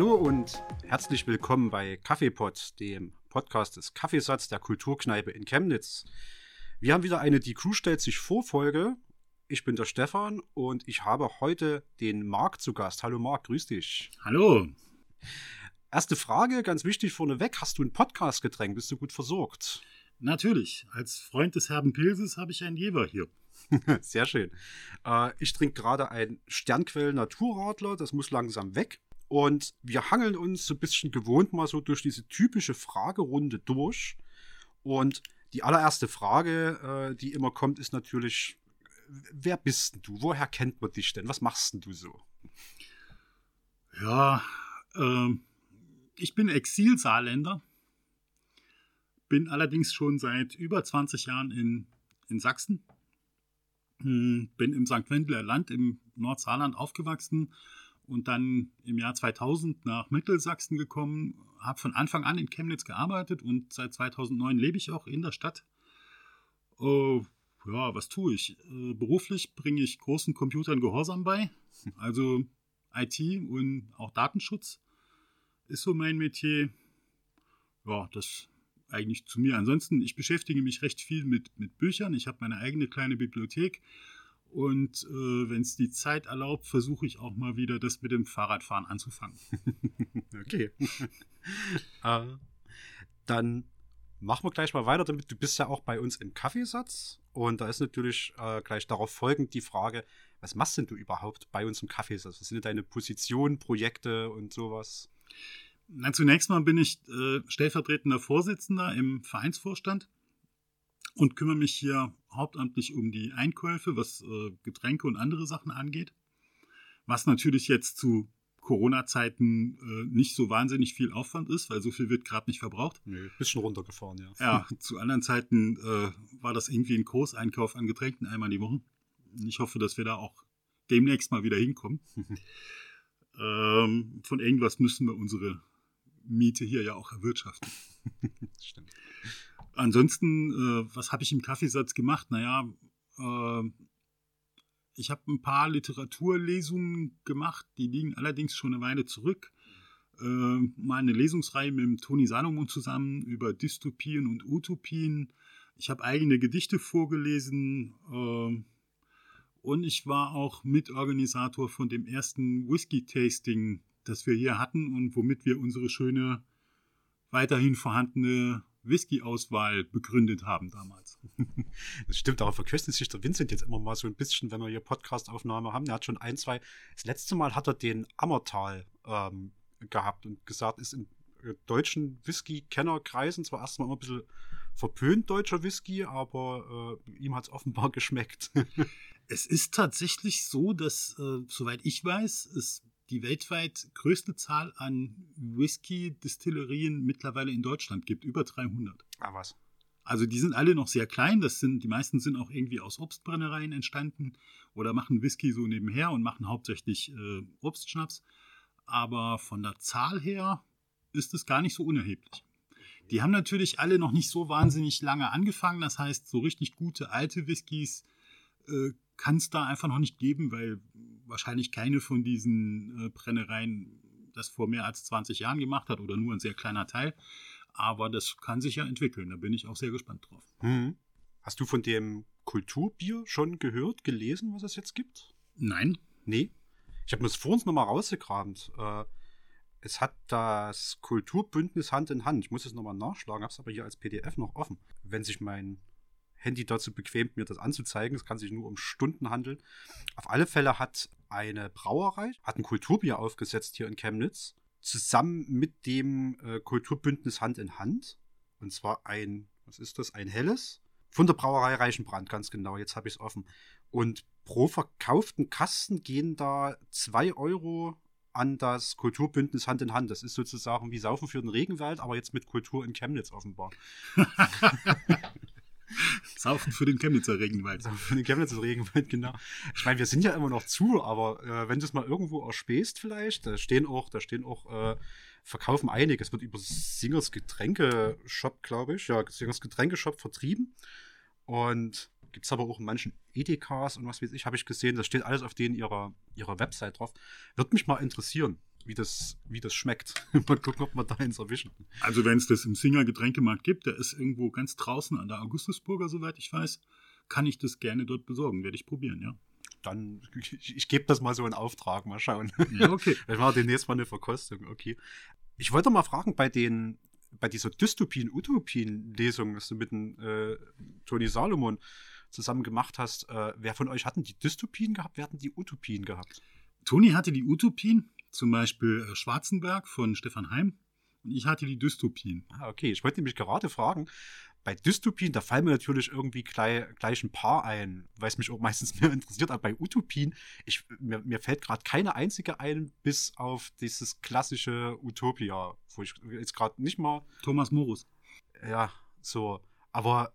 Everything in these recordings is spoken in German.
Hallo und herzlich willkommen bei Kaffeepot, dem Podcast des Kaffeesatz der Kulturkneipe in Chemnitz. Wir haben wieder eine Die Crew stellt sich vor Folge. Ich bin der Stefan und ich habe heute den Marc zu Gast. Hallo Marc, grüß dich. Hallo. Erste Frage, ganz wichtig vorneweg. Hast du ein Podcast-Getränk? Bist du gut versorgt? Natürlich. Als Freund des Herben Pilzes habe ich einen Jever hier. Sehr schön. Äh, ich trinke gerade ein Sternquell Naturradler. Das muss langsam weg. Und wir hangeln uns so ein bisschen gewohnt mal so durch diese typische Fragerunde durch. Und die allererste Frage, äh, die immer kommt, ist natürlich, wer bist denn du? Woher kennt man dich denn? Was machst denn du so? Ja, ähm, ich bin Exilsaarländer, bin allerdings schon seit über 20 Jahren in, in Sachsen, hm, bin im St. Wendler Land im Nordsaarland aufgewachsen und dann im Jahr 2000 nach Mittelsachsen gekommen, habe von Anfang an in Chemnitz gearbeitet und seit 2009 lebe ich auch in der Stadt. Uh, ja, was tue ich? Uh, beruflich bringe ich großen Computern Gehorsam bei, also IT und auch Datenschutz ist so mein Metier. Ja, das eigentlich zu mir. Ansonsten, ich beschäftige mich recht viel mit, mit Büchern. Ich habe meine eigene kleine Bibliothek. Und äh, wenn es die Zeit erlaubt, versuche ich auch mal wieder das mit dem Fahrradfahren anzufangen. okay. äh, dann machen wir gleich mal weiter damit. Du bist ja auch bei uns im Kaffeesatz. Und da ist natürlich äh, gleich darauf folgend die Frage, was machst denn du überhaupt bei uns im Kaffeesatz? Was sind deine Positionen, Projekte und sowas? Na, zunächst mal bin ich äh, stellvertretender Vorsitzender im Vereinsvorstand und kümmere mich hier hauptamtlich um die Einkäufe, was äh, Getränke und andere Sachen angeht. Was natürlich jetzt zu Corona-Zeiten äh, nicht so wahnsinnig viel Aufwand ist, weil so viel wird gerade nicht verbraucht. Nee, bisschen runtergefahren, ja. Ja, zu anderen Zeiten äh, war das irgendwie ein Großeinkauf an Getränken einmal die Woche. Ich hoffe, dass wir da auch demnächst mal wieder hinkommen. ähm, von irgendwas müssen wir unsere Miete hier ja auch erwirtschaften. Stimmt. Ansonsten, äh, was habe ich im Kaffeesatz gemacht? Naja, äh, ich habe ein paar Literaturlesungen gemacht, die liegen allerdings schon eine Weile zurück. Äh, mal eine Lesungsreihe mit Toni Salomon zusammen über Dystopien und Utopien. Ich habe eigene Gedichte vorgelesen äh, und ich war auch Mitorganisator von dem ersten Whisky-Tasting das wir hier hatten und womit wir unsere schöne, weiterhin vorhandene Whisky-Auswahl begründet haben damals. Das stimmt, darauf verköstigt sich der Vincent jetzt immer mal so ein bisschen, wenn wir hier Podcast-Aufnahme haben. Er hat schon ein, zwei. Das letzte Mal hat er den Ammertal ähm, gehabt und gesagt, ist in äh, deutschen Whisky-Kennerkreisen zwar erstmal immer ein bisschen verpönt, deutscher Whisky, aber äh, ihm hat es offenbar geschmeckt. es ist tatsächlich so, dass, äh, soweit ich weiß, es die weltweit größte Zahl an Whisky-Distillerien mittlerweile in Deutschland gibt, über 300. Ah, was? Also die sind alle noch sehr klein, das sind, die meisten sind auch irgendwie aus Obstbrennereien entstanden oder machen Whisky so nebenher und machen hauptsächlich äh, Obstschnaps. Aber von der Zahl her ist es gar nicht so unerheblich. Die haben natürlich alle noch nicht so wahnsinnig lange angefangen, das heißt, so richtig gute alte Whiskys äh, kann es da einfach noch nicht geben, weil wahrscheinlich keine von diesen äh, Brennereien das vor mehr als 20 Jahren gemacht hat oder nur ein sehr kleiner Teil. Aber das kann sich ja entwickeln. Da bin ich auch sehr gespannt drauf. Hm. Hast du von dem Kulturbier schon gehört, gelesen, was es jetzt gibt? Nein. Nee. Ich habe mir das vor uns nochmal rausgekramt. Äh, es hat das Kulturbündnis Hand in Hand. Ich muss es nochmal nachschlagen, habe es aber hier als PDF noch offen. Wenn sich mein Handy dazu bequemt, mir das anzuzeigen. Es kann sich nur um Stunden handeln. Auf alle Fälle hat eine Brauerei, hat ein Kulturbier aufgesetzt hier in Chemnitz, zusammen mit dem äh, Kulturbündnis Hand in Hand. Und zwar ein, was ist das? Ein helles. Von der Brauerei Reichenbrand, ganz genau. Jetzt habe ich es offen. Und pro verkauften Kasten gehen da zwei Euro an das Kulturbündnis Hand in Hand. Das ist sozusagen wie Saufen für den Regenwald, aber jetzt mit Kultur in Chemnitz offenbar. Saufen für den Chemnitzer Regenwald. Saufen für den Chemnitzer Regenwald, genau. Ich meine, wir sind ja immer noch zu, aber äh, wenn du es mal irgendwo erspähst vielleicht, da stehen auch, da stehen auch, äh, verkaufen einige. Es wird über Singers Getränke-Shop, glaube ich, ja, Singers Getränke-Shop vertrieben. Und gibt es aber auch in manchen Edekas und was weiß ich, habe ich gesehen. Das steht alles auf denen ihrer, ihrer Website drauf. Wird mich mal interessieren. Wie das, wie das schmeckt. mal gucken, ob wir da eins erwischen. Also wenn es das im Singer Getränkemarkt gibt, der ist irgendwo ganz draußen an der Augustusburger, soweit ich weiß, kann ich das gerne dort besorgen. Werde ich probieren, ja. Dann, ich, ich gebe das mal so in Auftrag, mal schauen. Ja, okay. Machen wir demnächst mal eine Verkostung, okay. Ich wollte mal fragen, bei den, bei dieser Dystopien-Utopien-Lesung, was du mit dem äh, Toni Salomon zusammen gemacht hast, äh, wer von euch hatten die Dystopien gehabt, wer hatten die Utopien gehabt? Toni hatte die Utopien, zum Beispiel äh, Schwarzenberg von Stefan Heim. Und ich hatte die Dystopien. Ah, okay. Ich wollte nämlich gerade fragen, bei Dystopien, da fallen mir natürlich irgendwie gleich, gleich ein paar ein, weil es mich auch meistens mehr interessiert. Aber bei Utopien, ich, mir, mir fällt gerade keine einzige ein, bis auf dieses klassische Utopia, wo ich jetzt gerade nicht mal. Thomas Morus. Ja, so. Aber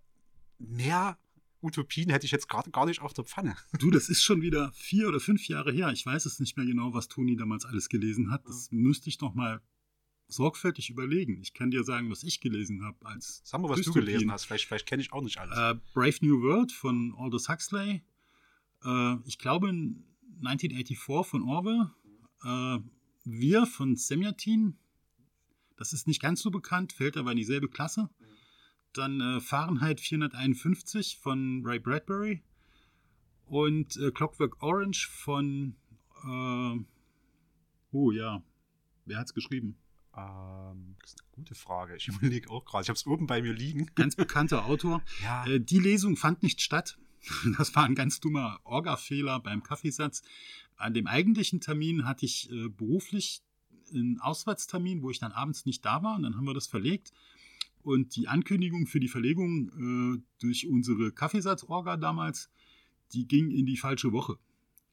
mehr Utopien hätte ich jetzt gerade gar nicht auf der Pfanne. Du, das ist schon wieder vier oder fünf Jahre her. Ich weiß es nicht mehr genau, was Toni damals alles gelesen hat. Das müsste ich noch mal sorgfältig überlegen. Ich kann dir sagen, was ich gelesen habe als. Sag mal, was Dystopien. du gelesen hast. Vielleicht, vielleicht kenne ich auch nicht alles. Äh, Brave New World von Aldous Huxley. Äh, ich glaube 1984 von Orwell. Äh, Wir von Semyatin. Das ist nicht ganz so bekannt, fällt aber in dieselbe Klasse. Dann äh, Fahrenheit 451 von Ray Bradbury. Und äh, Clockwork Orange von. Äh, oh ja. Wer hat's geschrieben? Ähm, das ist eine gute Frage. Ich überlege auch gerade. Ich habe es oben bei mir liegen. Ganz bekannter Autor. Ja. Äh, die Lesung fand nicht statt. Das war ein ganz dummer Orga-Fehler beim Kaffeesatz. An dem eigentlichen Termin hatte ich äh, beruflich einen Auswärtstermin, wo ich dann abends nicht da war. Und dann haben wir das verlegt. Und die Ankündigung für die Verlegung äh, durch unsere Kaffeesatz-Orga damals, die ging in die falsche Woche.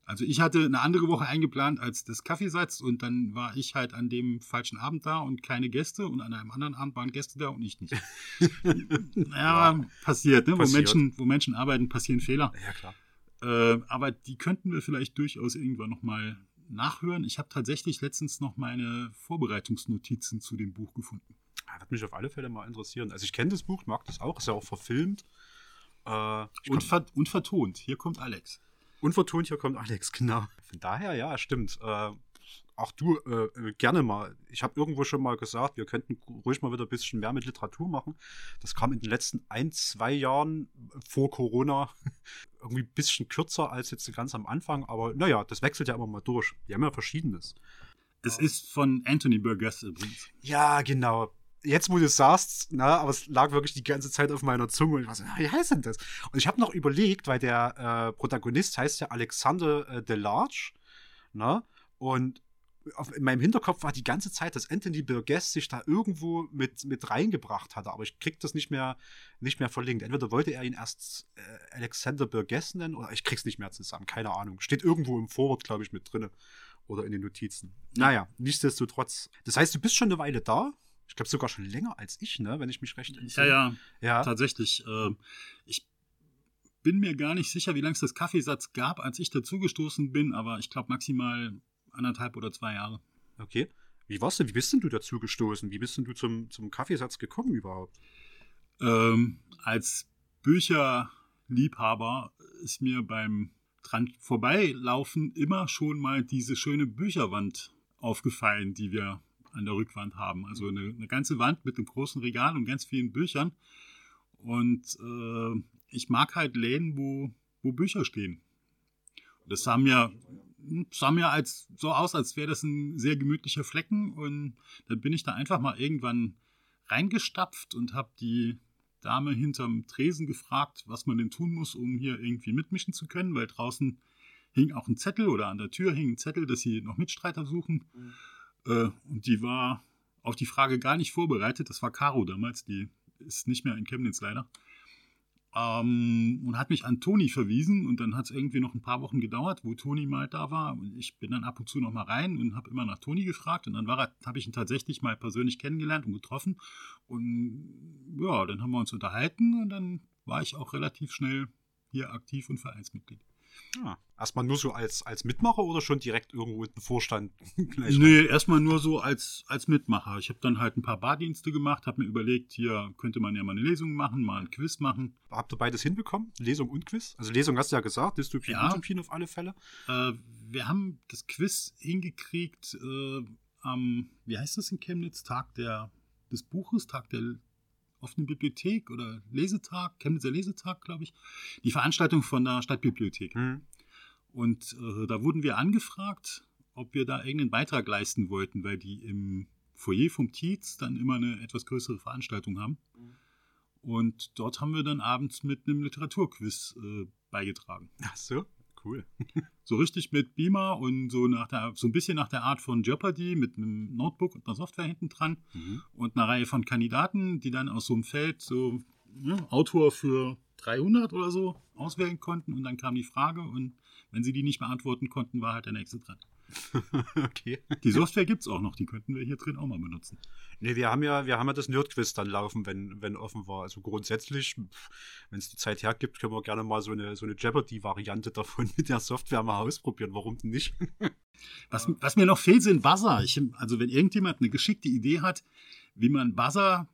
Also ich hatte eine andere Woche eingeplant als das Kaffeesatz und dann war ich halt an dem falschen Abend da und keine Gäste und an einem anderen Abend waren Gäste da und ich nicht. ja, ja, passiert, ne? Passiert. Wo, Menschen, wo Menschen arbeiten, passieren Fehler. Ja, klar. Äh, aber die könnten wir vielleicht durchaus irgendwann nochmal nachhören. Ich habe tatsächlich letztens noch meine Vorbereitungsnotizen zu dem Buch gefunden. Ja, wird mich auf alle Fälle mal interessieren. Also ich kenne das Buch, mag das auch, ist ja auch verfilmt. Äh, und, ver und vertont. Hier kommt Alex. Unvertont, hier kommt Alex, genau. Von daher, ja, stimmt. Äh, auch du äh, gerne mal. Ich habe irgendwo schon mal gesagt, wir könnten ruhig mal wieder ein bisschen mehr mit Literatur machen. Das kam in den letzten ein, zwei Jahren vor Corona irgendwie ein bisschen kürzer als jetzt ganz am Anfang. Aber naja, das wechselt ja immer mal durch. Wir haben ja Verschiedenes. Es ist von Anthony Burgess übrigens. Ja, genau jetzt, wo du es sagst, na, aber es lag wirklich die ganze Zeit auf meiner Zunge und ich war so, wie heißt denn das? Und ich habe noch überlegt, weil der äh, Protagonist heißt ja Alexander äh, Delarge, ne? Und auf, in meinem Hinterkopf war die ganze Zeit, dass Anthony Burgess sich da irgendwo mit, mit reingebracht hatte, aber ich krieg das nicht mehr, nicht mehr verlinkt. Entweder wollte er ihn erst äh, Alexander Burgess nennen oder ich krieg's nicht mehr zusammen, keine Ahnung. Steht irgendwo im Vorwort, glaube ich, mit drin oder in den Notizen. Naja, nichtsdestotrotz. Das heißt, du bist schon eine Weile da, ich glaube sogar schon länger als ich, ne? wenn ich mich recht entsinne. Ja, ja, ja. Tatsächlich. Äh, ich bin mir gar nicht sicher, wie lange es das Kaffeesatz gab, als ich dazugestoßen bin, aber ich glaube maximal anderthalb oder zwei Jahre. Okay. Wie warst du? Wie bist denn du dazugestoßen? Wie bist denn du zum, zum Kaffeesatz gekommen überhaupt? Ähm, als Bücherliebhaber ist mir beim dran vorbeilaufen immer schon mal diese schöne Bücherwand aufgefallen, die wir an der Rückwand haben. Also eine, eine ganze Wand mit einem großen Regal und ganz vielen Büchern. Und äh, ich mag halt Läden, wo, wo Bücher stehen. Und das sah mir, sah mir als, so aus, als wäre das ein sehr gemütlicher Flecken. Und dann bin ich da einfach mal irgendwann reingestapft und habe die Dame hinterm Tresen gefragt, was man denn tun muss, um hier irgendwie mitmischen zu können, weil draußen hing auch ein Zettel oder an der Tür hing ein Zettel, dass sie noch Mitstreiter suchen. Mhm. Äh, und die war auf die Frage gar nicht vorbereitet. Das war Caro damals, die ist nicht mehr in Chemnitz leider. Ähm, und hat mich an Toni verwiesen und dann hat es irgendwie noch ein paar Wochen gedauert, wo Toni mal da war. Und ich bin dann ab und zu noch mal rein und habe immer nach Toni gefragt und dann habe ich ihn tatsächlich mal persönlich kennengelernt und getroffen. Und ja, dann haben wir uns unterhalten und dann war ich auch relativ schnell hier aktiv und Vereinsmitglied. Ja. Erstmal nur so als, als Mitmacher oder schon direkt irgendwo in den Vorstand? nee, erstmal nur so als, als Mitmacher. Ich habe dann halt ein paar Bardienste gemacht, habe mir überlegt, hier könnte man ja mal eine Lesung machen, mal ein Quiz machen. Habt ihr beides hinbekommen? Lesung und Quiz? Also Lesung hast du ja gesagt, Dystopien, ja. Utopien auf alle Fälle. Äh, wir haben das Quiz hingekriegt, äh, am, wie heißt das in Chemnitz, Tag der, des Buches, Tag der offenen Bibliothek oder Lesetag, Chemnitzer Lesetag, glaube ich, die Veranstaltung von der Stadtbibliothek. Mhm. Und äh, da wurden wir angefragt, ob wir da irgendeinen Beitrag leisten wollten, weil die im Foyer vom Tietz dann immer eine etwas größere Veranstaltung haben. Mhm. Und dort haben wir dann abends mit einem Literaturquiz äh, beigetragen. Ach so, cool. so richtig mit Beamer und so nach der, so ein bisschen nach der Art von Jeopardy mit einem Notebook und einer Software hinten dran mhm. und einer Reihe von Kandidaten, die dann aus so einem Feld so ja, Autor für 300 oder so auswählen konnten und dann kam die Frage und wenn sie die nicht beantworten konnten, war halt der nächste dran. okay. Die Software gibt es auch noch, die könnten wir hier drin auch mal benutzen. Nee, wir haben ja, wir haben ja das Nerdquiz dann laufen, wenn, wenn offen war. Also grundsätzlich, wenn es die Zeit hergibt, können wir gerne mal so eine, so eine Jeopardy-Variante davon mit der Software mal ausprobieren. Warum denn nicht? was, was mir noch fehlt, sind Buzzer. Ich, also wenn irgendjemand eine geschickte Idee hat, wie man Buzzer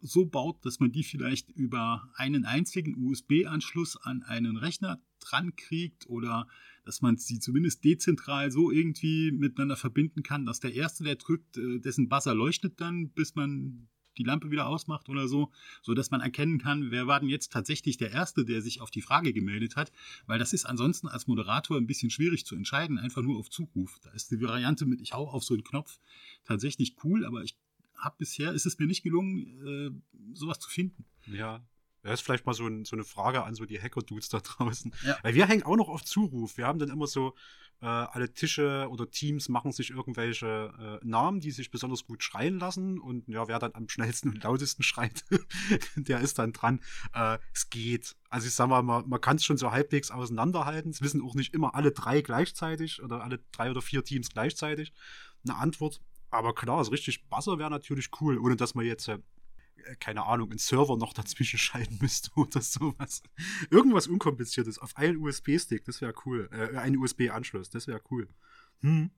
so baut, dass man die vielleicht über einen einzigen USB-Anschluss an einen Rechner dran kriegt oder dass man sie zumindest dezentral so irgendwie miteinander verbinden kann, dass der Erste, der drückt, äh, dessen Buzzer leuchtet dann, bis man die Lampe wieder ausmacht oder so, so dass man erkennen kann, wer war denn jetzt tatsächlich der Erste, der sich auf die Frage gemeldet hat, weil das ist ansonsten als Moderator ein bisschen schwierig zu entscheiden, einfach nur auf Zuruf. Da ist die Variante mit ich hau auf so einen Knopf tatsächlich cool, aber ich habe bisher ist es mir nicht gelungen, äh, sowas zu finden. Ja, das ist vielleicht mal so, ein, so eine Frage an so die Hacker-Dudes da draußen. Ja. Weil wir hängen auch noch auf Zuruf. Wir haben dann immer so, äh, alle Tische oder Teams machen sich irgendwelche äh, Namen, die sich besonders gut schreien lassen. Und ja, wer dann am schnellsten und lautesten schreit, der ist dann dran. Äh, es geht. Also ich sag mal, man, man kann es schon so halbwegs auseinanderhalten. Es wissen auch nicht immer alle drei gleichzeitig oder alle drei oder vier Teams gleichzeitig eine Antwort. Aber klar, so richtig Buzzer wäre natürlich cool, ohne dass man jetzt äh, keine Ahnung, einen Server noch dazwischen schalten müsste oder sowas. Irgendwas Unkompliziertes auf einen USB-Stick, das wäre cool. Äh, einen USB-Anschluss, das wäre cool. Hm.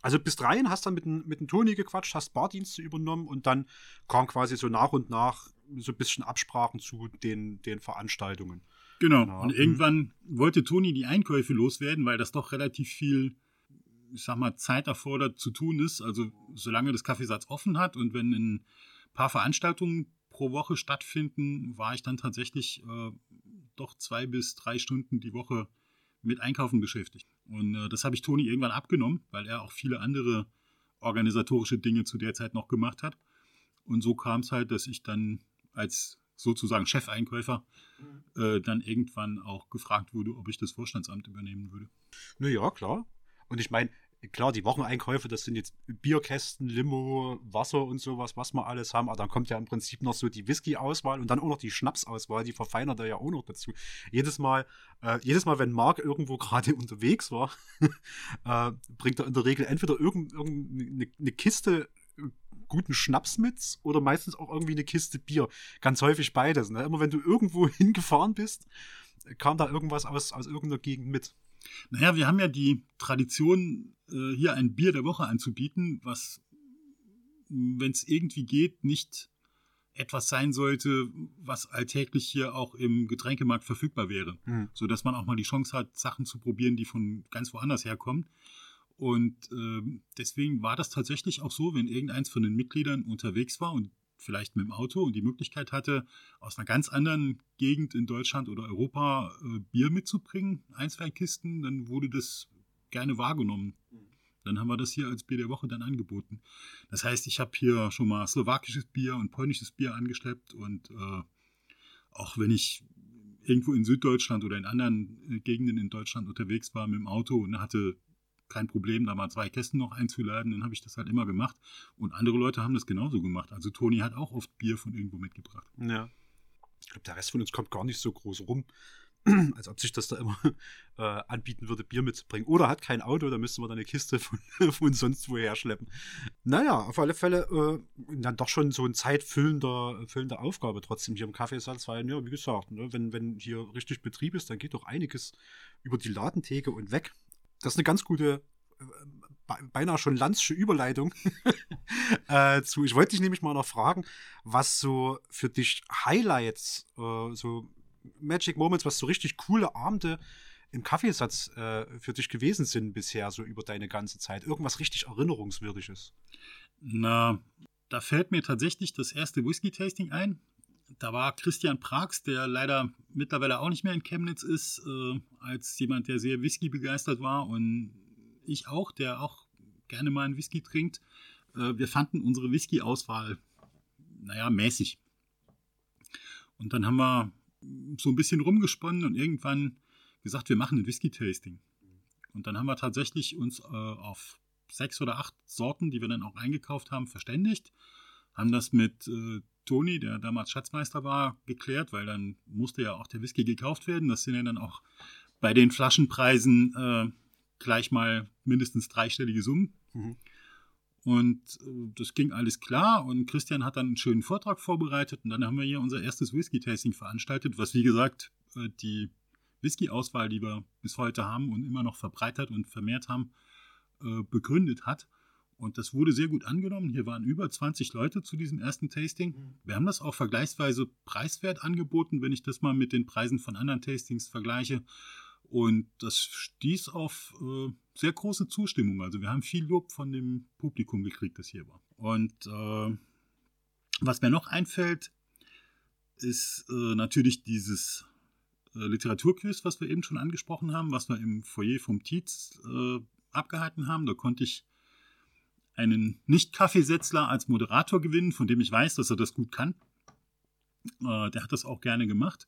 Also bis dreien hast dann mit, mit dem Toni gequatscht, hast Bardienste übernommen und dann kam quasi so nach und nach so ein bisschen Absprachen zu den, den Veranstaltungen. Genau. Ja. Und hm. irgendwann wollte Toni die Einkäufe loswerden, weil das doch relativ viel, ich sag mal, Zeit erfordert zu tun ist. Also solange das Kaffeesatz offen hat und wenn ein paar Veranstaltungen pro Woche stattfinden, war ich dann tatsächlich äh, doch zwei bis drei Stunden die Woche mit Einkaufen beschäftigt. Und äh, das habe ich Toni irgendwann abgenommen, weil er auch viele andere organisatorische Dinge zu der Zeit noch gemacht hat. Und so kam es halt, dass ich dann als sozusagen Chefeinkäufer mhm. äh, dann irgendwann auch gefragt wurde, ob ich das Vorstandsamt übernehmen würde. Naja, klar. Und ich meine, klar, die Wocheneinkäufe, das sind jetzt Bierkästen, Limo, Wasser und sowas, was wir alles haben. Aber dann kommt ja im Prinzip noch so die Whisky-Auswahl und dann auch noch die Schnapsauswahl, die verfeinert er ja auch noch dazu. Jedes Mal, äh, jedes Mal, wenn Marc irgendwo gerade unterwegs war, äh, bringt er in der Regel entweder irgendeine irgend eine Kiste äh, guten Schnaps mit oder meistens auch irgendwie eine Kiste Bier. Ganz häufig beides. Ne? Immer wenn du irgendwo hingefahren bist, kam da irgendwas aus, aus irgendeiner Gegend mit. Naja, wir haben ja die Tradition, äh, hier ein Bier der Woche anzubieten, was, wenn es irgendwie geht, nicht etwas sein sollte, was alltäglich hier auch im Getränkemarkt verfügbar wäre. Mhm. So dass man auch mal die Chance hat, Sachen zu probieren, die von ganz woanders herkommen. Und äh, deswegen war das tatsächlich auch so, wenn irgendeins von den Mitgliedern unterwegs war und vielleicht mit dem Auto und die Möglichkeit hatte, aus einer ganz anderen Gegend in Deutschland oder Europa äh, Bier mitzubringen, ein, zwei Kisten, dann wurde das gerne wahrgenommen. Dann haben wir das hier als Bier der Woche dann angeboten. Das heißt, ich habe hier schon mal slowakisches Bier und polnisches Bier angeschleppt und äh, auch wenn ich irgendwo in Süddeutschland oder in anderen äh, Gegenden in Deutschland unterwegs war mit dem Auto und hatte kein Problem, da mal zwei Kästen noch einzuladen. Dann habe ich das halt immer gemacht. Und andere Leute haben das genauso gemacht. Also Toni hat auch oft Bier von irgendwo mitgebracht. Ja. Ich glaube, der Rest von uns kommt gar nicht so groß rum. Als ob sich das da immer äh, anbieten würde, Bier mitzubringen. Oder hat kein Auto, da müsste man dann eine Kiste von, von sonst woher schleppen. Naja, auf alle Fälle äh, dann doch schon so ein zeitfüllender füllende Aufgabe trotzdem hier im Kaffeesatz, weil, ja, wie gesagt, ne, wenn, wenn hier richtig Betrieb ist, dann geht doch einiges über die Ladentheke und weg. Das ist eine ganz gute, äh, beinahe schon Landsche Überleitung äh, zu. Ich wollte dich nämlich mal noch fragen, was so für dich Highlights, äh, so Magic Moments, was so richtig coole Abende im Kaffeesatz äh, für dich gewesen sind bisher, so über deine ganze Zeit? Irgendwas richtig Erinnerungswürdiges? Na, da fällt mir tatsächlich das erste Whisky-Tasting ein. Da war Christian Prags, der leider mittlerweile auch nicht mehr in Chemnitz ist, äh, als jemand, der sehr Whisky begeistert war und ich auch, der auch gerne mal einen Whisky trinkt. Äh, wir fanden unsere Whisky-Auswahl, naja, mäßig. Und dann haben wir so ein bisschen rumgesponnen und irgendwann gesagt, wir machen ein Whisky-Tasting. Und dann haben wir tatsächlich uns äh, auf sechs oder acht Sorten, die wir dann auch eingekauft haben, verständigt. Haben das mit äh, Toni, der damals Schatzmeister war, geklärt, weil dann musste ja auch der Whisky gekauft werden. Das sind ja dann auch bei den Flaschenpreisen äh, gleich mal mindestens dreistellige Summen. Mhm. Und äh, das ging alles klar und Christian hat dann einen schönen Vortrag vorbereitet und dann haben wir hier unser erstes Whisky-Tasting veranstaltet, was wie gesagt äh, die Whisky-Auswahl, die wir bis heute haben und immer noch verbreitert und vermehrt haben, äh, begründet hat. Und das wurde sehr gut angenommen. Hier waren über 20 Leute zu diesem ersten Tasting. Mhm. Wir haben das auch vergleichsweise preiswert angeboten, wenn ich das mal mit den Preisen von anderen Tastings vergleiche. Und das stieß auf äh, sehr große Zustimmung. Also wir haben viel Lob von dem Publikum gekriegt, das hier war. Und äh, was mir noch einfällt, ist äh, natürlich dieses äh, Literaturquiz, was wir eben schon angesprochen haben, was wir im Foyer vom Tietz äh, abgehalten haben. Da konnte ich einen Nicht-Kaffeesetzler als Moderator gewinnen, von dem ich weiß, dass er das gut kann. Äh, der hat das auch gerne gemacht.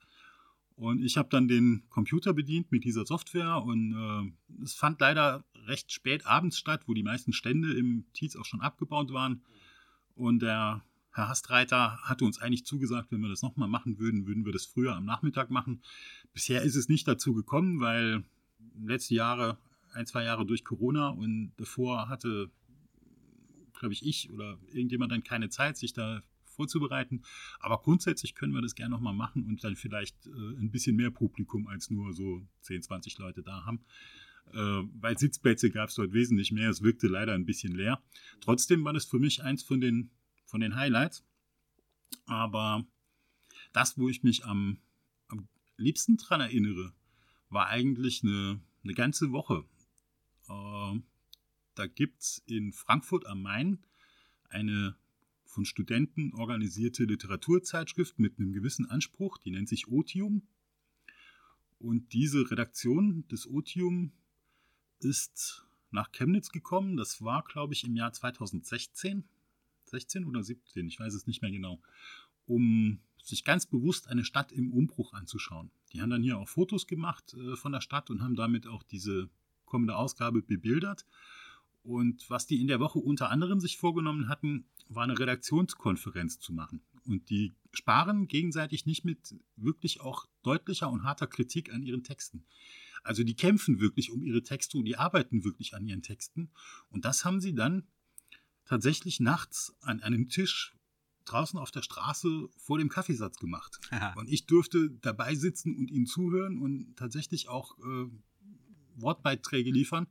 Und ich habe dann den Computer bedient mit dieser Software und äh, es fand leider recht spät abends statt, wo die meisten Stände im Tietz auch schon abgebaut waren. Und der Herr Hastreiter hatte uns eigentlich zugesagt, wenn wir das nochmal machen würden, würden wir das früher am Nachmittag machen. Bisher ist es nicht dazu gekommen, weil letzte Jahre, ein, zwei Jahre durch Corona und davor hatte, glaube ich, ich oder irgendjemand dann keine Zeit, sich da vorzubereiten. Aber grundsätzlich können wir das gerne nochmal machen und dann vielleicht äh, ein bisschen mehr Publikum als nur so 10, 20 Leute da haben. Äh, weil Sitzplätze gab es dort wesentlich mehr. Es wirkte leider ein bisschen leer. Trotzdem war das für mich eins von den von den Highlights. Aber das, wo ich mich am, am liebsten dran erinnere, war eigentlich eine, eine ganze Woche. Äh, da gibt es in Frankfurt am Main eine von Studenten organisierte Literaturzeitschrift mit einem gewissen Anspruch, die nennt sich Otium. Und diese Redaktion des Otium ist nach Chemnitz gekommen. Das war, glaube ich, im Jahr 2016. 16 oder 17, ich weiß es nicht mehr genau, um sich ganz bewusst eine Stadt im Umbruch anzuschauen. Die haben dann hier auch Fotos gemacht äh, von der Stadt und haben damit auch diese kommende Ausgabe bebildert. Und was die in der Woche unter anderem sich vorgenommen hatten, war eine Redaktionskonferenz zu machen. Und die sparen gegenseitig nicht mit wirklich auch deutlicher und harter Kritik an ihren Texten. Also die kämpfen wirklich um ihre Texte und die arbeiten wirklich an ihren Texten. Und das haben sie dann tatsächlich nachts an einem Tisch draußen auf der Straße vor dem Kaffeesatz gemacht. Und ich durfte dabei sitzen und ihnen zuhören und tatsächlich auch äh, Wortbeiträge liefern.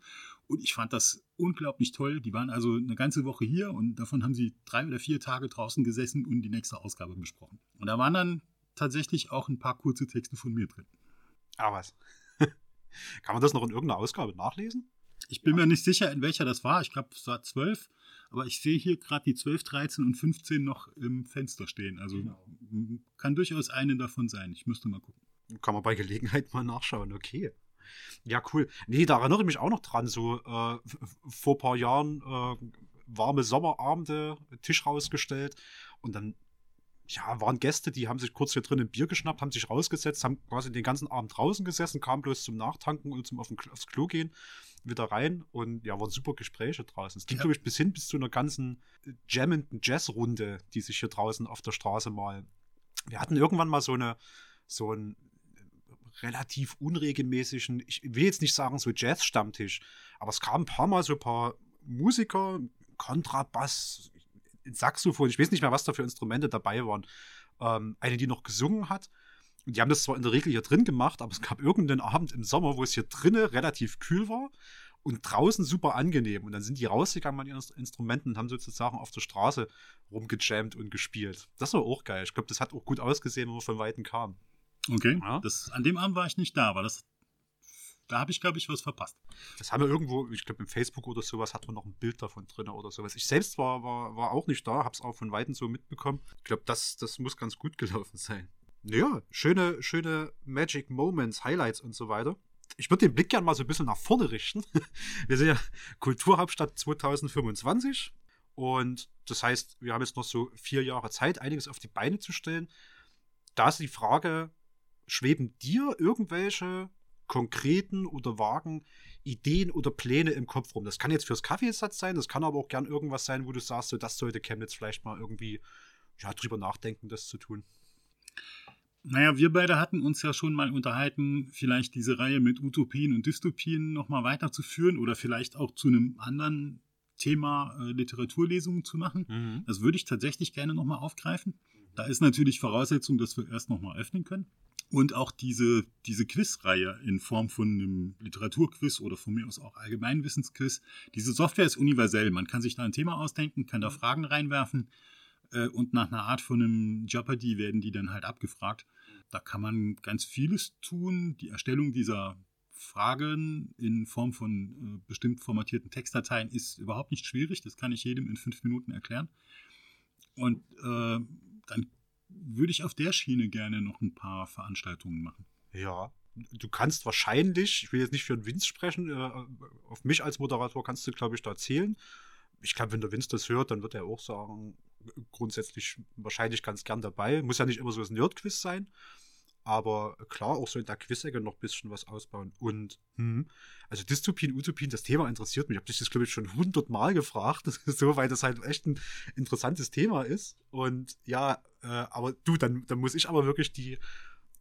Und ich fand das unglaublich toll. Die waren also eine ganze Woche hier und davon haben sie drei oder vier Tage draußen gesessen und die nächste Ausgabe besprochen. Und da waren dann tatsächlich auch ein paar kurze Texte von mir drin. Ah, was? Kann man das noch in irgendeiner Ausgabe nachlesen? Ich bin ja. mir nicht sicher, in welcher das war. Ich glaube, es war zwölf. Aber ich sehe hier gerade die 12, 13 und 15 noch im Fenster stehen. Also genau. kann durchaus eine davon sein. Ich müsste mal gucken. Kann man bei Gelegenheit mal nachschauen, okay. Ja, cool. Nee, da erinnere ich mich auch noch dran. So äh, vor ein paar Jahren äh, warme Sommerabende, Tisch rausgestellt und dann ja, waren Gäste, die haben sich kurz hier drin ein Bier geschnappt, haben sich rausgesetzt, haben quasi den ganzen Abend draußen gesessen, kamen bloß zum Nachtanken und zum auf aufs Klo gehen wieder rein und ja, waren super Gespräche draußen. Es ging, ja. glaube ich, bis hin bis zu einer ganzen jammenden Jazzrunde, die sich hier draußen auf der Straße mal. Wir hatten irgendwann mal so eine, so einen relativ unregelmäßigen, ich will jetzt nicht sagen so Jazz-Stammtisch, aber es kamen ein paar Mal so ein paar Musiker, Kontrabass, Saxophon, ich weiß nicht mehr, was da für Instrumente dabei waren. Ähm, eine, die noch gesungen hat die haben das zwar in der Regel hier drin gemacht, aber es gab irgendeinen Abend im Sommer, wo es hier drinnen relativ kühl war und draußen super angenehm. Und dann sind die rausgegangen an ihren Instrumenten und haben sozusagen auf der Straße rumgejammt und gespielt. Das war auch geil. Ich glaube, das hat auch gut ausgesehen, wenn man von Weitem kam. Okay. Ja? Das, an dem Abend war ich nicht da, aber das Da habe ich, glaube ich, was verpasst. Das haben wir irgendwo, ich glaube, im Facebook oder sowas hat man noch ein Bild davon drin oder sowas. Ich selbst war, war, war auch nicht da, habe es auch von Weitem so mitbekommen. Ich glaube, das, das muss ganz gut gelaufen sein. Ja, schöne, schöne Magic Moments, Highlights und so weiter. Ich würde den Blick gerne mal so ein bisschen nach vorne richten. Wir sind ja Kulturhauptstadt 2025 und das heißt, wir haben jetzt noch so vier Jahre Zeit, einiges auf die Beine zu stellen. Da ist die Frage, schweben dir irgendwelche konkreten oder vagen Ideen oder Pläne im Kopf rum? Das kann jetzt fürs Kaffeesatz sein, das kann aber auch gern irgendwas sein, wo du sagst, so, das sollte Chemnitz vielleicht mal irgendwie ja, drüber nachdenken, das zu tun. Naja, wir beide hatten uns ja schon mal unterhalten, vielleicht diese Reihe mit Utopien und Dystopien nochmal weiterzuführen oder vielleicht auch zu einem anderen Thema äh, Literaturlesungen zu machen. Mhm. Das würde ich tatsächlich gerne nochmal aufgreifen. Da ist natürlich Voraussetzung, dass wir erst nochmal öffnen können. Und auch diese, diese Quizreihe in Form von einem Literaturquiz oder von mir aus auch Allgemeinwissensquiz. Diese Software ist universell. Man kann sich da ein Thema ausdenken, kann da mhm. Fragen reinwerfen äh, und nach einer Art von einem Jeopardy werden die dann halt abgefragt. Da kann man ganz vieles tun. Die Erstellung dieser Fragen in Form von äh, bestimmt formatierten Textdateien ist überhaupt nicht schwierig. Das kann ich jedem in fünf Minuten erklären. Und äh, dann würde ich auf der Schiene gerne noch ein paar Veranstaltungen machen. Ja, du kannst wahrscheinlich, ich will jetzt nicht für den Vince sprechen, äh, auf mich als Moderator kannst du, glaube ich, da zählen. Ich glaube, wenn der Vince das hört, dann wird er auch sagen, grundsätzlich wahrscheinlich ganz gern dabei. Muss ja nicht immer so ein Nerd-Quiz sein. Aber klar, auch so in der Quizecke noch ein bisschen was ausbauen. Und, hm, also Dystopien, Utopien, das Thema interessiert mich. Ich habe dich das, glaube ich, schon hundertmal gefragt. so, weil das halt echt ein interessantes Thema ist. Und ja, äh, aber du, dann, dann muss ich aber wirklich die,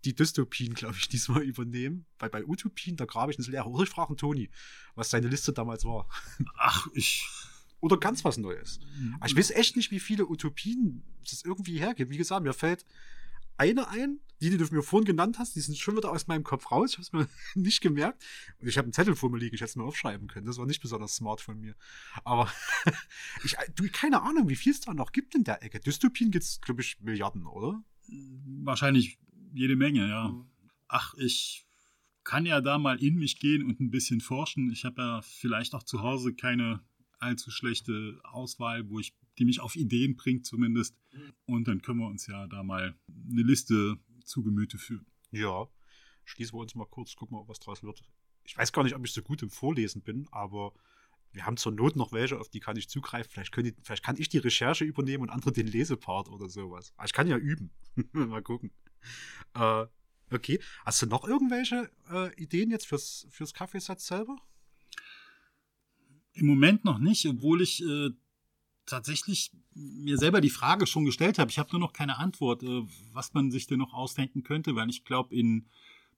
die Dystopien, glaube ich, diesmal übernehmen. Weil bei Utopien, da grabe ich ins Leere. Oder ich frage Toni, was seine Liste damals war. Ach, ich. Oder ganz was Neues. Aber ich weiß echt nicht, wie viele Utopien es irgendwie hergibt. Wie gesagt, mir fällt eine ein, die, die du mir vorhin genannt hast, die sind schon wieder aus meinem Kopf raus. Ich habe es mir nicht gemerkt. Und ich habe einen Zettel vor mir liegen, ich hätte es mir aufschreiben können. Das war nicht besonders smart von mir. Aber ich, du, keine Ahnung, wie viel es da noch gibt in der Ecke. Dystopien gibt es, glaube ich, Milliarden, oder? Wahrscheinlich jede Menge, ja. Mhm. Ach, ich kann ja da mal in mich gehen und ein bisschen forschen. Ich habe ja vielleicht auch zu Hause keine allzu schlechte Auswahl, wo ich die mich auf Ideen bringt zumindest. Und dann können wir uns ja da mal eine Liste zu Gemüte führen. Ja, schließen wir uns mal kurz, gucken wir, was draus wird. Ich weiß gar nicht, ob ich so gut im Vorlesen bin, aber wir haben zur Not noch welche, auf die kann ich zugreifen. Vielleicht, die, vielleicht kann ich die Recherche übernehmen und andere den Lesepart oder sowas. Aber ich kann ja üben. mal gucken. Äh, okay. Hast du noch irgendwelche äh, Ideen jetzt fürs, fürs Kaffeesatz selber? Im Moment noch nicht, obwohl ich äh, tatsächlich mir selber die Frage schon gestellt habe. Ich habe nur noch keine Antwort, äh, was man sich denn noch ausdenken könnte, weil ich glaube, in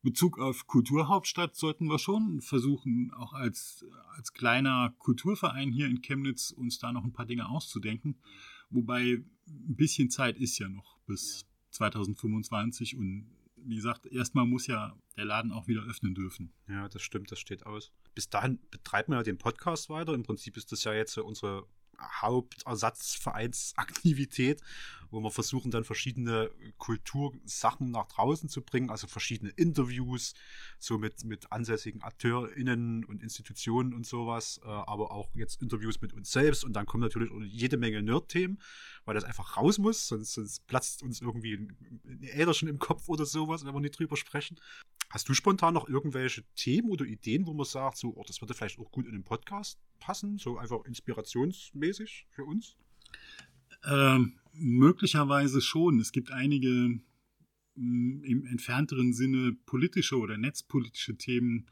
Bezug auf Kulturhauptstadt sollten wir schon versuchen, auch als, als kleiner Kulturverein hier in Chemnitz uns da noch ein paar Dinge auszudenken. Wobei ein bisschen Zeit ist ja noch bis ja. 2025 und wie gesagt, erstmal muss ja der Laden auch wieder öffnen dürfen. Ja, das stimmt, das steht aus. Bis dahin betreiben wir ja den Podcast weiter. Im Prinzip ist das ja jetzt unsere Hauptersatzvereinsaktivität, wo wir versuchen dann verschiedene Kultursachen nach draußen zu bringen, also verschiedene Interviews, so mit, mit ansässigen AkteurInnen und Institutionen und sowas, äh, aber auch jetzt Interviews mit uns selbst und dann kommen natürlich jede Menge Nerd-Themen, weil das einfach raus muss, sonst, sonst platzt uns irgendwie ein Äderchen im Kopf oder sowas, wenn wir nicht drüber sprechen. Hast du spontan noch irgendwelche Themen oder Ideen, wo man sagt, so, oh, das würde vielleicht auch gut in den Podcast passen, so einfach inspirationsmäßig für uns? Ähm, möglicherweise schon. Es gibt einige mh, mm, im entfernteren Sinne politische oder netzpolitische Themen,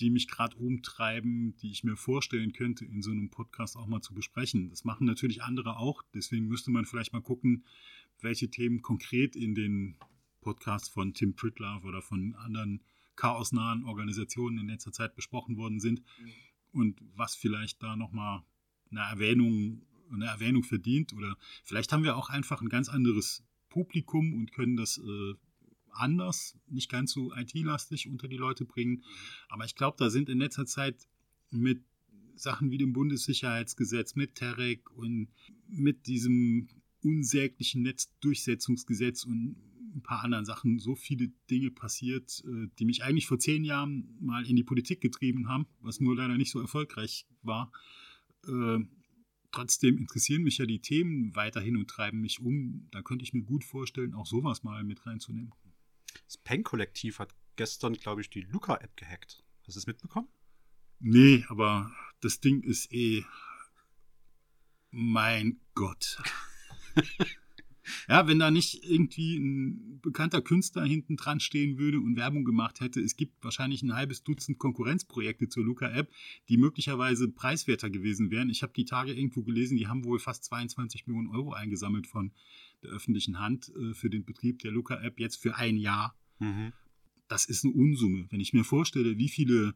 die mich gerade umtreiben, die ich mir vorstellen könnte, in so einem Podcast auch mal zu besprechen. Das machen natürlich andere auch. Deswegen müsste man vielleicht mal gucken, welche Themen konkret in den Podcasts von Tim Pritlove oder von anderen chaosnahen Organisationen in letzter Zeit besprochen worden sind mhm. und was vielleicht da nochmal eine Erwähnung, eine Erwähnung verdient oder vielleicht haben wir auch einfach ein ganz anderes Publikum und können das äh, anders, nicht ganz so IT-lastig unter die Leute bringen. Mhm. Aber ich glaube, da sind in letzter Zeit mit Sachen wie dem Bundessicherheitsgesetz, mit Terek und mit diesem unsäglichen Netzdurchsetzungsgesetz und ein paar anderen Sachen so viele Dinge passiert, äh, die mich eigentlich vor zehn Jahren mal in die Politik getrieben haben, was nur leider nicht so erfolgreich war. Äh, trotzdem interessieren mich ja die Themen weiterhin und treiben mich um. Da könnte ich mir gut vorstellen, auch sowas mal mit reinzunehmen. Das Pen-Kollektiv hat gestern, glaube ich, die Luca-App gehackt. Hast du es mitbekommen? Nee, aber das Ding ist eh. Mein Gott. Ja, wenn da nicht irgendwie ein bekannter Künstler hinten dran stehen würde und Werbung gemacht hätte, es gibt wahrscheinlich ein halbes Dutzend Konkurrenzprojekte zur Luca-App, die möglicherweise preiswerter gewesen wären. Ich habe die Tage irgendwo gelesen, die haben wohl fast 22 Millionen Euro eingesammelt von der öffentlichen Hand äh, für den Betrieb der Luca-App jetzt für ein Jahr. Mhm. Das ist eine Unsumme. Wenn ich mir vorstelle, wie viele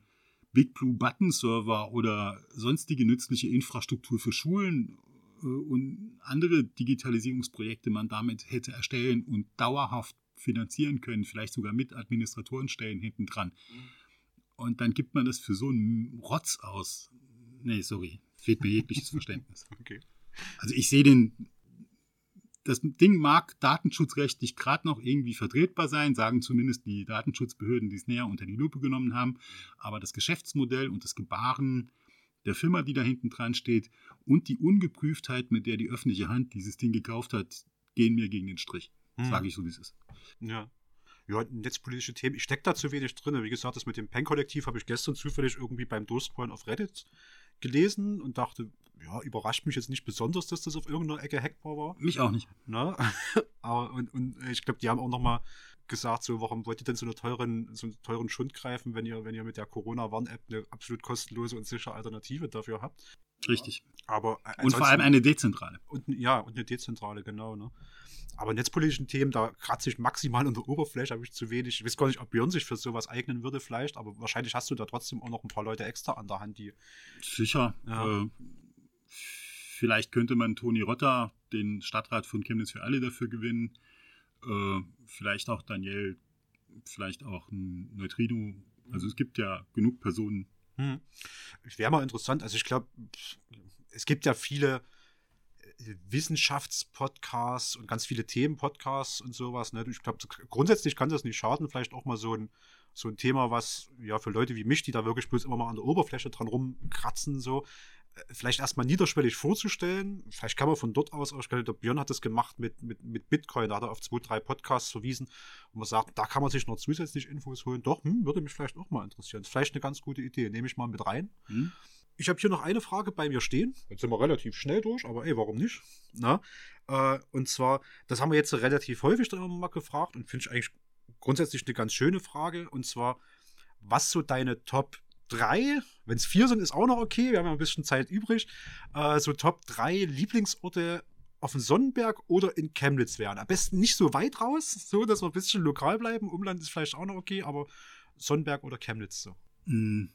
Big Blue Button Server oder sonstige nützliche Infrastruktur für Schulen und andere Digitalisierungsprojekte man damit hätte erstellen und dauerhaft finanzieren können, vielleicht sogar mit Administratorenstellen hinten dran. Mhm. Und dann gibt man das für so einen Rotz aus. Nee, sorry, fehlt mir jegliches Verständnis. Okay. Also ich sehe den, das Ding mag datenschutzrechtlich gerade noch irgendwie vertretbar sein, sagen zumindest die Datenschutzbehörden, die es näher unter die Lupe genommen haben. Aber das Geschäftsmodell und das Gebaren der Firma, die da hinten dran steht und die Ungeprüftheit, mit der die öffentliche Hand dieses Ding gekauft hat, gehen mir gegen den Strich. Hm. Sage ich so, wie es ist. Ja. Ja, netzpolitische Themen. Ich stecke da zu wenig drin. Wie gesagt, das mit dem Pen-Kollektiv habe ich gestern zufällig irgendwie beim Durchscrollen auf Reddit gelesen und dachte, ja, überrascht mich jetzt nicht besonders, dass das auf irgendeiner Ecke hackbar war. Mich auch nicht. Ne? Aber und, und ich glaube, die haben auch noch mal gesagt, so, warum wollt ihr denn so, eine teuren, so einen teuren Schund greifen, wenn ihr, wenn ihr mit der Corona-Warn-App eine absolut kostenlose und sichere Alternative dafür habt? Richtig. Aber und vor allem eine dezentrale. Und, ja, und eine dezentrale, genau. Ne? Aber netzpolitischen Themen, da kratze ich maximal unter Oberfläche, habe ich zu wenig. Ich weiß gar nicht, ob Björn sich für sowas eignen würde, vielleicht, aber wahrscheinlich hast du da trotzdem auch noch ein paar Leute extra an der Hand, die. Sicher. Ja. Äh, vielleicht könnte man Toni Rotter, den Stadtrat von Chemnitz für alle, dafür gewinnen. Äh, vielleicht auch Daniel, vielleicht auch ein Neutrino. Also es gibt ja genug Personen. Hm. Wäre mal interessant. Also ich glaube, es gibt ja viele äh, Wissenschaftspodcasts und ganz viele Themenpodcasts und sowas. Ne? Ich glaube, grundsätzlich kann das nicht schaden, vielleicht auch mal so ein, so ein Thema, was ja für Leute wie mich, die da wirklich bloß immer mal an der Oberfläche dran rumkratzen, so, vielleicht erstmal niederschwellig vorzustellen. Vielleicht kann man von dort aus ausstellen, der Björn hat das gemacht mit, mit, mit Bitcoin, da hat er auf zwei, drei Podcasts verwiesen und man sagt, da kann man sich noch zusätzlich Infos holen. Doch, hm, würde mich vielleicht auch mal interessieren. vielleicht eine ganz gute Idee. Nehme ich mal mit rein. Hm. Ich habe hier noch eine Frage bei mir stehen. Jetzt sind wir relativ schnell durch, aber ey, warum nicht? Na? Äh, und zwar, das haben wir jetzt relativ häufig dann immer mal gefragt und finde ich eigentlich grundsätzlich eine ganz schöne Frage. Und zwar, was so deine Top drei, wenn es vier sind, ist auch noch okay, wir haben ja ein bisschen Zeit übrig, äh, so Top drei Lieblingsorte auf dem Sonnenberg oder in Chemnitz wären. Am besten nicht so weit raus, so dass wir ein bisschen lokal bleiben. Umland ist vielleicht auch noch okay, aber Sonnenberg oder Chemnitz so. Mhm.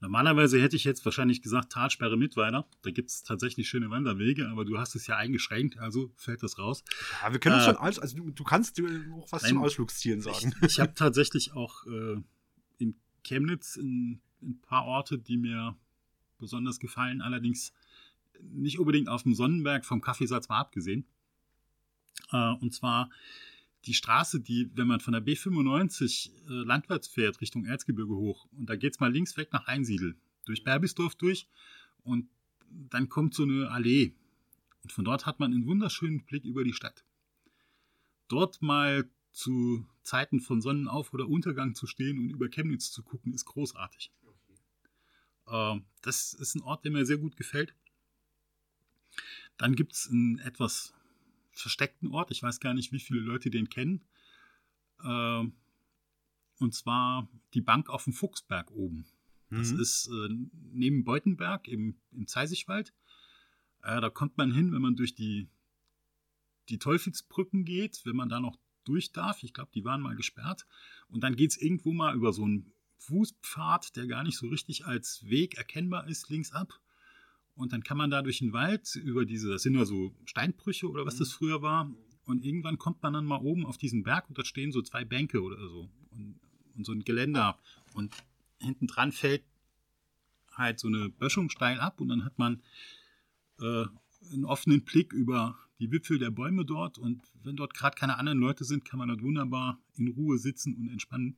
Normalerweise hätte ich jetzt wahrscheinlich gesagt, Talsperre Mittweida. Da gibt es tatsächlich schöne Wanderwege, aber du hast es ja eingeschränkt, also fällt das raus. Ja, wir können uns äh, schon alles, also du, du kannst auch was nein, zum Ausflugszielen sagen. Ich, ich habe tatsächlich auch äh, Chemnitz ein ein paar Orte, die mir besonders gefallen, allerdings nicht unbedingt auf dem Sonnenberg vom Kaffeesatz mal abgesehen. Äh, und zwar die Straße, die, wenn man von der B95 äh, landwärts fährt, Richtung Erzgebirge hoch, und da geht es mal links weg nach Einsiedel, durch Berbisdorf durch, und dann kommt so eine Allee. Und von dort hat man einen wunderschönen Blick über die Stadt. Dort mal zu Zeiten von Sonnenauf- oder Untergang zu stehen und über Chemnitz zu gucken, ist großartig. Ähm, das ist ein Ort, der mir sehr gut gefällt. Dann gibt es einen etwas versteckten Ort. Ich weiß gar nicht, wie viele Leute den kennen. Ähm, und zwar die Bank auf dem Fuchsberg oben. Das mhm. ist äh, neben Beutenberg im, im Zeisigwald. Äh, da kommt man hin, wenn man durch die, die Teufelsbrücken geht, wenn man da noch durch darf. Ich glaube, die waren mal gesperrt. Und dann geht es irgendwo mal über so einen Fußpfad, der gar nicht so richtig als Weg erkennbar ist, links ab. Und dann kann man da durch den Wald über diese, das sind ja so Steinbrüche oder was das mhm. früher war. Und irgendwann kommt man dann mal oben auf diesen Berg und da stehen so zwei Bänke oder so und, und so ein Geländer. Und hinten dran fällt halt so eine Böschung steil ab und dann hat man äh, einen offenen Blick über die Wipfel der Bäume dort und wenn dort gerade keine anderen Leute sind, kann man dort wunderbar in Ruhe sitzen und entspannen.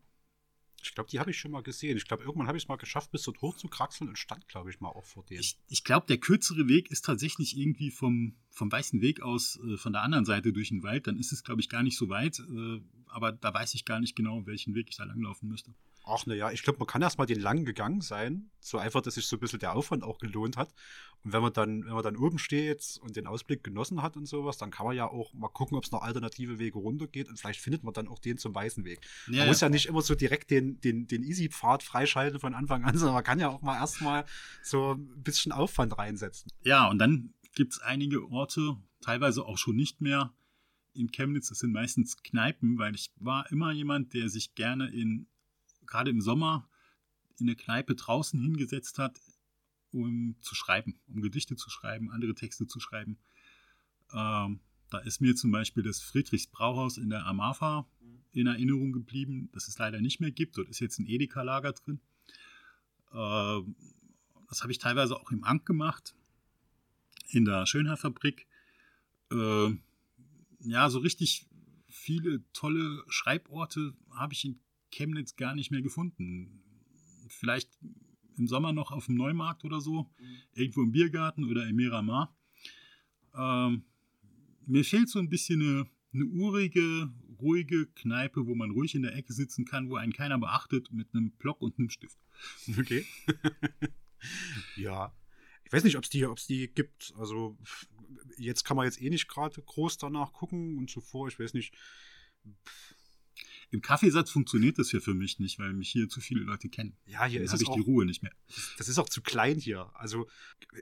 Ich glaube, die habe ich schon mal gesehen. Ich glaube, irgendwann habe ich es mal geschafft, bis dort hoch zu kraxeln und stand, glaube ich, mal auch vor denen. Ich, ich glaube, der kürzere Weg ist tatsächlich irgendwie vom, vom Weißen Weg aus äh, von der anderen Seite durch den Wald. Dann ist es, glaube ich, gar nicht so weit. Äh, aber da weiß ich gar nicht genau, welchen Weg ich da langlaufen müsste. Ach naja, ich glaube, man kann erstmal den lang gegangen sein. So einfach, dass sich so ein bisschen der Aufwand auch gelohnt hat. Und wenn man dann, wenn man dann oben steht und den Ausblick genossen hat und sowas, dann kann man ja auch mal gucken, ob es noch alternative Wege runtergeht und vielleicht findet man dann auch den zum weißen Weg. Ja, man muss ja nicht immer so direkt den, den, den Easy-Pfad freischalten von Anfang an, sondern man kann ja auch mal erstmal so ein bisschen Aufwand reinsetzen. Ja, und dann gibt es einige Orte, teilweise auch schon nicht mehr in Chemnitz, das sind meistens Kneipen, weil ich war immer jemand, der sich gerne in gerade im Sommer in der Kneipe draußen hingesetzt hat, um zu schreiben, um Gedichte zu schreiben, andere Texte zu schreiben. Ähm, da ist mir zum Beispiel das Friedrichs Brauhaus in der Amafa in Erinnerung geblieben, das es leider nicht mehr gibt. Dort ist jetzt ein Edeka-Lager drin. Ähm, das habe ich teilweise auch im Ank gemacht, in der Schönhaarfabrik. Äh, ja, so richtig viele tolle Schreiborte habe ich in Chemnitz gar nicht mehr gefunden. Vielleicht im Sommer noch auf dem Neumarkt oder so, mhm. irgendwo im Biergarten oder im Miramar. Ähm, mir fehlt so ein bisschen eine, eine urige, ruhige Kneipe, wo man ruhig in der Ecke sitzen kann, wo einen keiner beachtet, mit einem Block und einem Stift. Okay. ja. Ich weiß nicht, ob es die, die gibt. Also jetzt kann man jetzt eh nicht gerade groß danach gucken und zuvor, ich weiß nicht. Im Kaffeesatz funktioniert das hier für mich nicht, weil mich hier zu viele Leute kennen. Ja, hier Dann ist habe ich die Ruhe nicht mehr. Das ist auch zu klein hier. Also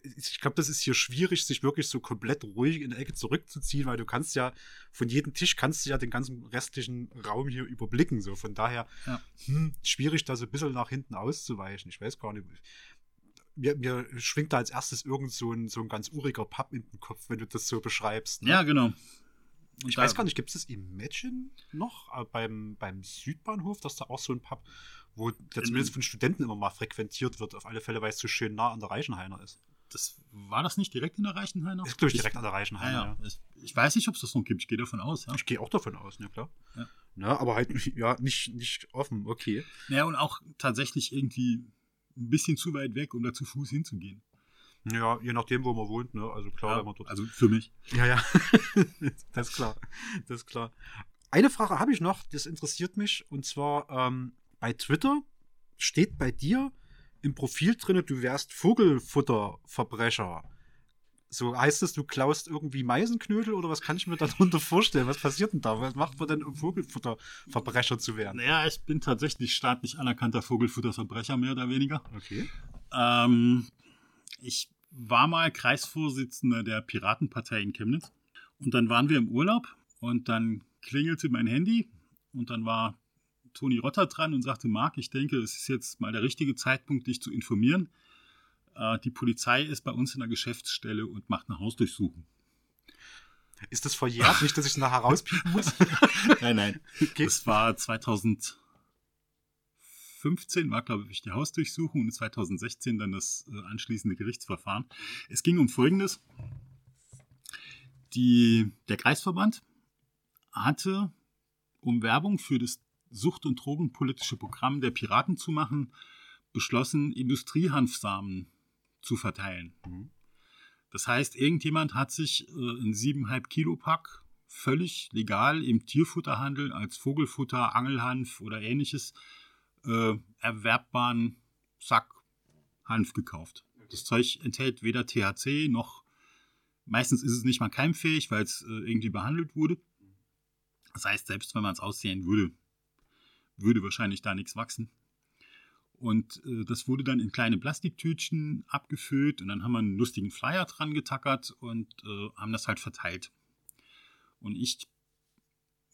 ich glaube, das ist hier schwierig, sich wirklich so komplett ruhig in der Ecke zurückzuziehen, weil du kannst ja von jedem Tisch kannst du ja den ganzen restlichen Raum hier überblicken. So von daher ja. hm, schwierig, da so ein bisschen nach hinten auszuweichen. Ich weiß gar nicht. Mir, mir schwingt da als erstes irgend so ein, so ein ganz uriger Papp in den Kopf, wenn du das so beschreibst. Ne? Ja, genau. Ich weiß gar nicht, gibt es das Imagine noch äh, beim, beim Südbahnhof, dass da auch so ein Pub, wo der zumindest von Studenten immer mal frequentiert wird, auf alle Fälle, weil es so schön nah an der Reichenhainer ist. Das, war das nicht direkt in der Reichenhainer? Ist, glaube ich, direkt ich, an der Reichenhainer. Ja, ja. Ich weiß nicht, ob es das noch gibt. Ich gehe davon aus. Ja. Ich gehe auch davon aus, ja klar. Ja. Na, aber halt ja, nicht, nicht offen, okay. Ja, und auch tatsächlich irgendwie ein bisschen zu weit weg, um da zu Fuß hinzugehen. Ja, je nachdem, wo man wohnt, ne? Also klar, ja, wenn man dort. Also für mich. Ja, ja. das ist klar. Das ist klar. Eine Frage habe ich noch, das interessiert mich. Und zwar ähm, bei Twitter steht bei dir im Profil drin, du wärst Vogelfutterverbrecher. So heißt es, du klaust irgendwie Meisenknödel oder was kann ich mir darunter vorstellen? Was passiert denn da? Was macht man denn, um Vogelfutterverbrecher zu werden? Naja, ich bin tatsächlich staatlich anerkannter Vogelfutterverbrecher, mehr oder weniger. Okay. Ähm, ich war mal Kreisvorsitzender der Piratenpartei in Chemnitz. Und dann waren wir im Urlaub und dann klingelte mein Handy und dann war Toni Rotter dran und sagte, Marc, ich denke, es ist jetzt mal der richtige Zeitpunkt, dich zu informieren. Äh, die Polizei ist bei uns in der Geschäftsstelle und macht eine Hausdurchsuchung. Ist das verjährt? Nicht, dass ich es nachher rauspiepen muss? nein, nein. Okay. Das war 2000, 2015 war, glaube ich, die Hausdurchsuchung und 2016 dann das äh, anschließende Gerichtsverfahren. Es ging um Folgendes. Die, der Kreisverband hatte, um Werbung für das Sucht- und Drogenpolitische Programm der Piraten zu machen, beschlossen, Industriehanfsamen zu verteilen. Mhm. Das heißt, irgendjemand hat sich äh, ein 7,5 Kilo Pack völlig legal im Tierfutterhandel als Vogelfutter, Angelhanf oder ähnliches äh, erwerbbaren Sack Hanf gekauft. Das Zeug enthält weder THC noch, meistens ist es nicht mal keimfähig, weil es äh, irgendwie behandelt wurde. Das heißt, selbst wenn man es aussehen würde, würde wahrscheinlich da nichts wachsen. Und äh, das wurde dann in kleine Plastiktütchen abgefüllt und dann haben wir einen lustigen Flyer dran getackert und äh, haben das halt verteilt. Und ich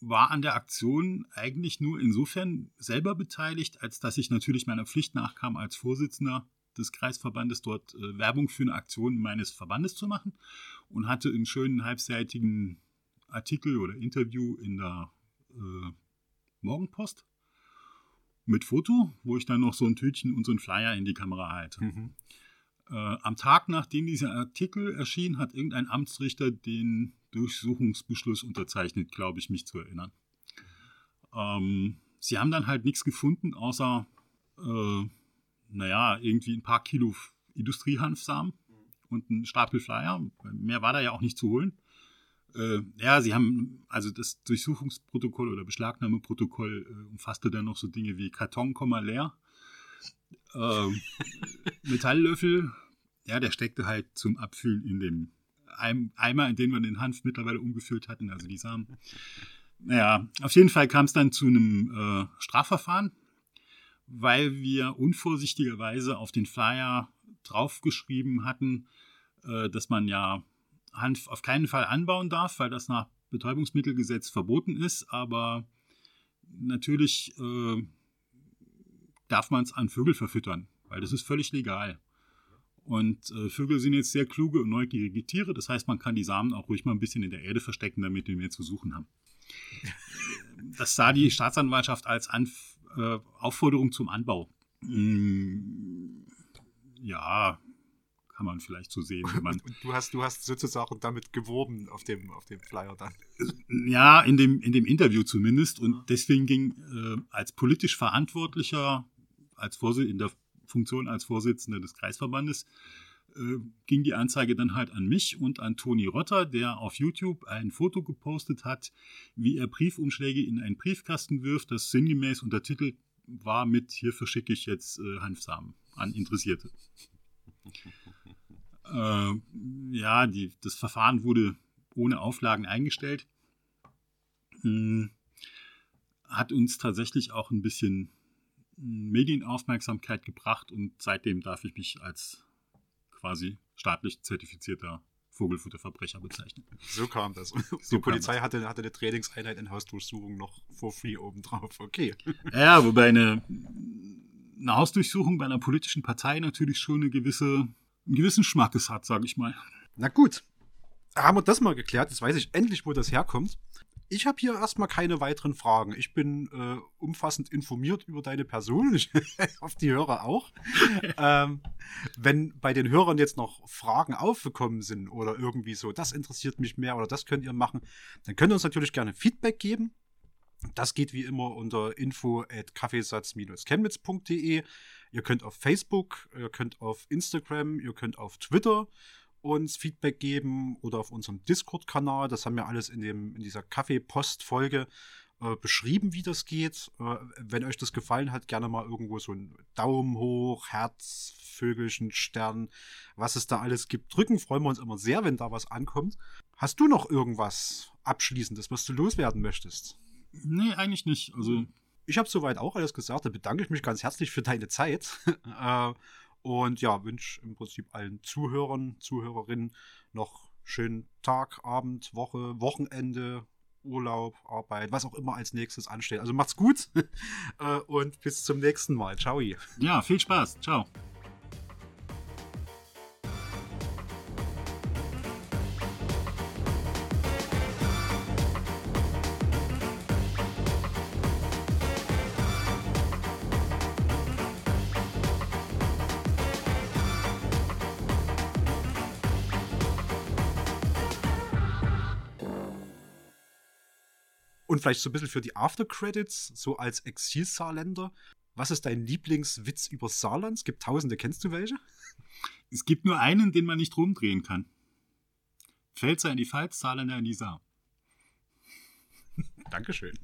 war an der Aktion eigentlich nur insofern selber beteiligt, als dass ich natürlich meiner Pflicht nachkam, als Vorsitzender des Kreisverbandes dort äh, Werbung für eine Aktion meines Verbandes zu machen und hatte einen schönen halbseitigen Artikel oder Interview in der äh, Morgenpost mit Foto, wo ich dann noch so ein Tütchen und so ein Flyer in die Kamera halte. Mhm. Äh, am Tag, nachdem dieser Artikel erschien, hat irgendein Amtsrichter den Durchsuchungsbeschluss unterzeichnet, glaube ich, mich zu erinnern. Ähm, sie haben dann halt nichts gefunden, außer, äh, naja, irgendwie ein paar Kilo Industriehanfsamen und ein Stapel Flyer. Mehr war da ja auch nicht zu holen. Äh, ja, sie haben, also das Durchsuchungsprotokoll oder Beschlagnahmeprotokoll äh, umfasste dann noch so Dinge wie Karton, leer, äh, Metalllöffel, ja, der steckte halt zum Abfüllen in dem Eimer, in den wir den Hanf mittlerweile umgefüllt hatten, also die Samen. Naja, auf jeden Fall kam es dann zu einem äh, Strafverfahren, weil wir unvorsichtigerweise auf den Flyer draufgeschrieben hatten, äh, dass man ja Hanf auf keinen Fall anbauen darf, weil das nach Betäubungsmittelgesetz verboten ist, aber natürlich äh, darf man es an Vögel verfüttern, weil das ist völlig legal. Und äh, Vögel sind jetzt sehr kluge und neugierige Tiere, das heißt, man kann die Samen auch ruhig mal ein bisschen in der Erde verstecken, damit wir mehr zu suchen haben. Das sah die Staatsanwaltschaft als Anf äh, Aufforderung zum Anbau. Mm, ja, kann man vielleicht so sehen. Wenn man und du hast, du hast sozusagen damit geworben auf dem, auf dem Flyer dann. Ja, in dem, in dem Interview zumindest. Und deswegen ging äh, als politisch Verantwortlicher, als Vorsitzender, in der Funktion als Vorsitzender des Kreisverbandes, äh, ging die Anzeige dann halt an mich und an Toni Rotter, der auf YouTube ein Foto gepostet hat, wie er Briefumschläge in einen Briefkasten wirft, das sinngemäß untertitelt war mit, hier verschicke ich jetzt äh, Hanfsamen an Interessierte. Äh, ja, die, das Verfahren wurde ohne Auflagen eingestellt. Hm, hat uns tatsächlich auch ein bisschen Medienaufmerksamkeit gebracht und seitdem darf ich mich als quasi staatlich zertifizierter Vogelfutterverbrecher bezeichnen. So kam das. So die Polizei das. Hatte, hatte eine Trainingseinheit in Hausdurchsuchung noch for free obendrauf. Okay. Ja, wobei eine, eine Hausdurchsuchung bei einer politischen Partei natürlich schon eine gewisse einen gewissen Schmackes hat, sage ich mal. Na gut, haben wir das mal geklärt. Jetzt weiß ich endlich, wo das herkommt. Ich habe hier erstmal keine weiteren Fragen. Ich bin äh, umfassend informiert über deine Person. Ich hoffe, die Hörer auch. ähm, wenn bei den Hörern jetzt noch Fragen aufgekommen sind oder irgendwie so, das interessiert mich mehr oder das könnt ihr machen, dann könnt ihr uns natürlich gerne Feedback geben. Das geht wie immer unter info at kaffeesatz-chemnitz.de. Ihr könnt auf Facebook, ihr könnt auf Instagram, ihr könnt auf Twitter uns Feedback geben oder auf unserem Discord-Kanal. Das haben wir alles in, dem, in dieser Kaffee-Post-Folge äh, beschrieben, wie das geht. Äh, wenn euch das gefallen hat, gerne mal irgendwo so ein Daumen hoch, Herz, Vögelchen, Stern, was es da alles gibt, drücken. Freuen wir uns immer sehr, wenn da was ankommt. Hast du noch irgendwas Abschließendes, was du loswerden möchtest? Nee, eigentlich nicht. Also ich habe soweit auch alles gesagt. Da bedanke ich mich ganz herzlich für deine Zeit. Äh, und ja, wünsche im Prinzip allen Zuhörern, Zuhörerinnen noch schönen Tag, Abend, Woche, Wochenende, Urlaub, Arbeit, was auch immer als nächstes ansteht. Also macht's gut äh, und bis zum nächsten Mal. Ciao. Ja, viel Spaß. Ciao. Und vielleicht so ein bisschen für die After-Credits, so als Exil-Saarländer. Was ist dein Lieblingswitz über Saarland? Es gibt tausende, kennst du welche? Es gibt nur einen, den man nicht rumdrehen kann. Pfälzer in die Pfalz, Saarländer in die Saar. Dankeschön.